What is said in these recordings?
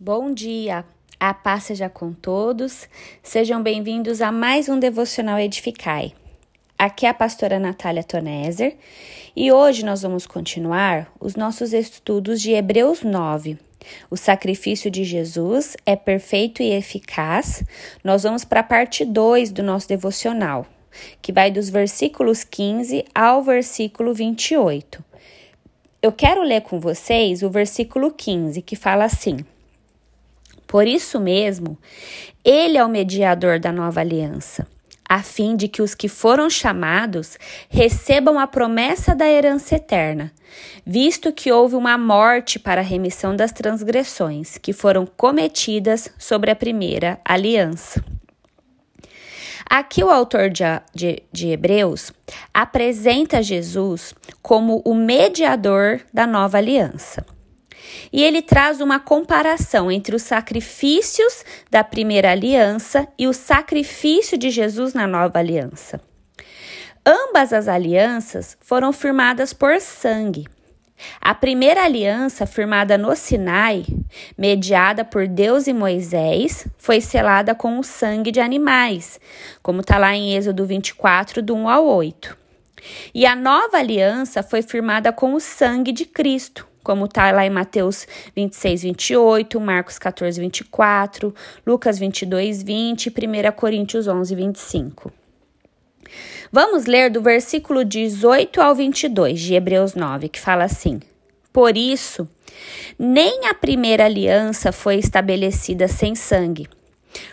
Bom dia, a paz seja com todos. Sejam bem-vindos a mais um Devocional Edificai. Aqui é a pastora Natália Toneser e hoje nós vamos continuar os nossos estudos de Hebreus 9. O sacrifício de Jesus é perfeito e eficaz. Nós vamos para a parte 2 do nosso devocional, que vai dos versículos 15 ao versículo 28. Eu quero ler com vocês o versículo 15, que fala assim: por isso mesmo, ele é o mediador da nova aliança, a fim de que os que foram chamados recebam a promessa da herança eterna, visto que houve uma morte para a remissão das transgressões que foram cometidas sobre a primeira aliança. Aqui o autor de, de, de, Hebreus apresenta Jesus como o mediador da nova aliança. E ele traz uma comparação entre os sacrifícios da primeira aliança e o sacrifício de Jesus na nova aliança. Ambas as alianças foram firmadas por sangue. A primeira aliança, firmada no Sinai, mediada por Deus e Moisés, foi selada com o sangue de animais, como está lá em Êxodo 24, do 1 ao 8. E a nova aliança foi firmada com o sangue de Cristo, como está lá em Mateus 26, 28, Marcos 14, 24, Lucas 22, 20 e 1 Coríntios 11, 25. Vamos ler do versículo 18 ao 22 de Hebreus 9, que fala assim: Por isso, nem a primeira aliança foi estabelecida sem sangue,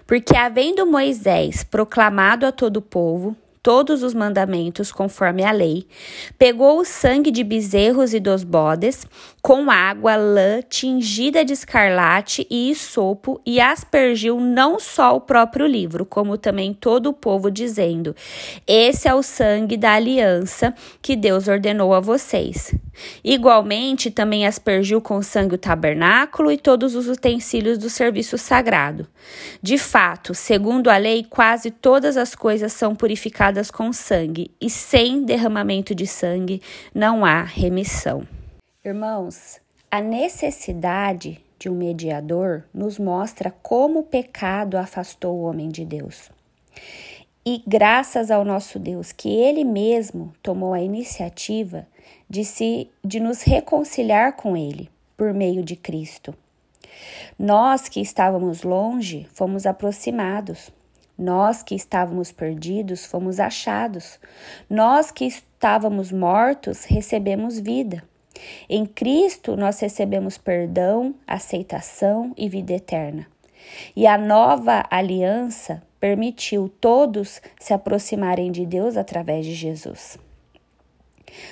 porque havendo Moisés proclamado a todo o povo, todos os mandamentos conforme a lei, pegou o sangue de bezerros e dos bodes, com água, lã tingida de escarlate e isopo, e aspergiu não só o próprio livro, como também todo o povo, dizendo: Esse é o sangue da aliança que Deus ordenou a vocês. Igualmente, também aspergiu com sangue o tabernáculo e todos os utensílios do serviço sagrado. De fato, segundo a lei, quase todas as coisas são purificadas com sangue, e sem derramamento de sangue não há remissão. Irmãos, a necessidade de um mediador nos mostra como o pecado afastou o homem de Deus. E graças ao nosso Deus, que Ele mesmo tomou a iniciativa de, se, de nos reconciliar com Ele por meio de Cristo. Nós que estávamos longe fomos aproximados. Nós que estávamos perdidos fomos achados. Nós que estávamos mortos recebemos vida. Em Cristo nós recebemos perdão, aceitação e vida eterna. E a nova aliança permitiu todos se aproximarem de Deus através de Jesus.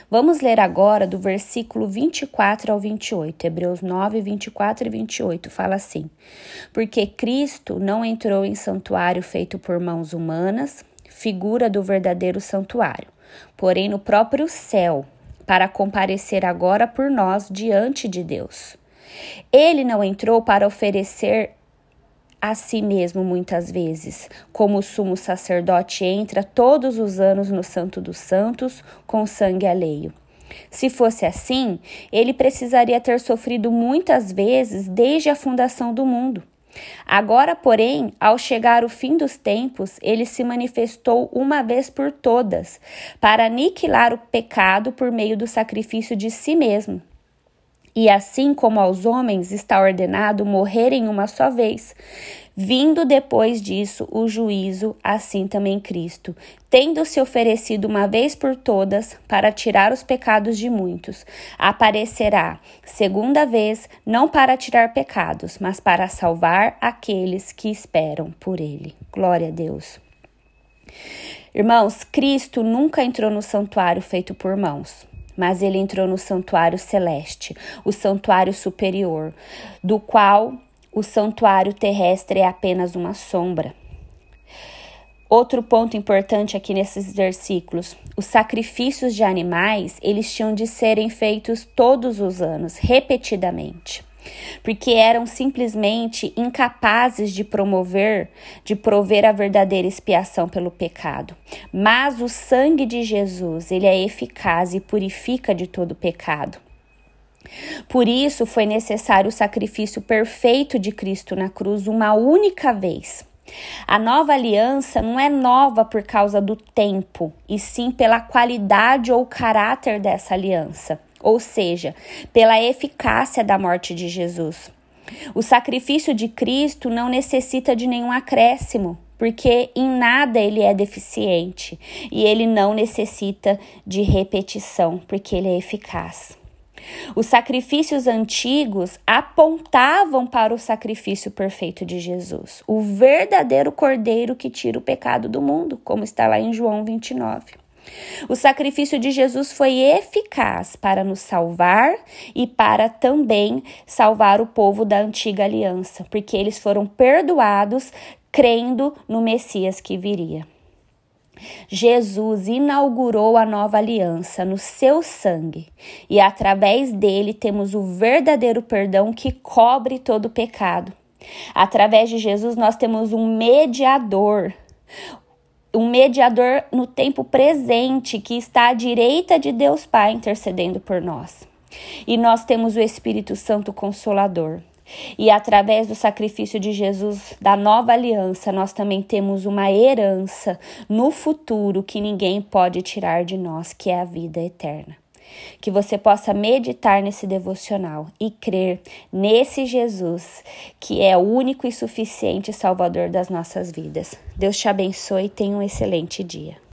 Vamos ler agora do versículo 24 ao 28, Hebreus 9, 24 e 28, fala assim: Porque Cristo não entrou em santuário feito por mãos humanas, figura do verdadeiro santuário, porém no próprio céu, para comparecer agora por nós diante de Deus. Ele não entrou para oferecer a si mesmo muitas vezes, como o sumo sacerdote entra todos os anos no Santo dos Santos com sangue alheio. Se fosse assim, ele precisaria ter sofrido muitas vezes desde a fundação do mundo. Agora, porém, ao chegar o fim dos tempos, ele se manifestou uma vez por todas, para aniquilar o pecado por meio do sacrifício de si mesmo. E assim como aos homens está ordenado morrerem uma só vez, vindo depois disso o juízo, assim também Cristo, tendo se oferecido uma vez por todas para tirar os pecados de muitos, aparecerá segunda vez, não para tirar pecados, mas para salvar aqueles que esperam por ele. Glória a Deus. Irmãos, Cristo nunca entrou no santuário feito por mãos mas ele entrou no santuário celeste, o santuário superior, do qual o santuário terrestre é apenas uma sombra. Outro ponto importante aqui nesses versículos, os sacrifícios de animais, eles tinham de serem feitos todos os anos, repetidamente porque eram simplesmente incapazes de promover, de prover a verdadeira expiação pelo pecado. Mas o sangue de Jesus, ele é eficaz e purifica de todo pecado. Por isso foi necessário o sacrifício perfeito de Cristo na cruz uma única vez. A nova aliança não é nova por causa do tempo, e sim pela qualidade ou caráter dessa aliança, ou seja, pela eficácia da morte de Jesus. O sacrifício de Cristo não necessita de nenhum acréscimo, porque em nada ele é deficiente e ele não necessita de repetição, porque ele é eficaz. Os sacrifícios antigos apontavam para o sacrifício perfeito de Jesus, o verdadeiro cordeiro que tira o pecado do mundo, como está lá em João 29. O sacrifício de Jesus foi eficaz para nos salvar e para também salvar o povo da antiga aliança, porque eles foram perdoados crendo no Messias que viria. Jesus inaugurou a nova aliança no seu sangue e através dele temos o verdadeiro perdão que cobre todo o pecado. Através de Jesus nós temos um mediador, um mediador no tempo presente que está à direita de Deus Pai intercedendo por nós. E nós temos o Espírito Santo Consolador. E através do sacrifício de Jesus, da nova aliança, nós também temos uma herança no futuro que ninguém pode tirar de nós, que é a vida eterna que você possa meditar nesse devocional e crer nesse Jesus, que é o único e suficiente Salvador das nossas vidas. Deus te abençoe e tenha um excelente dia.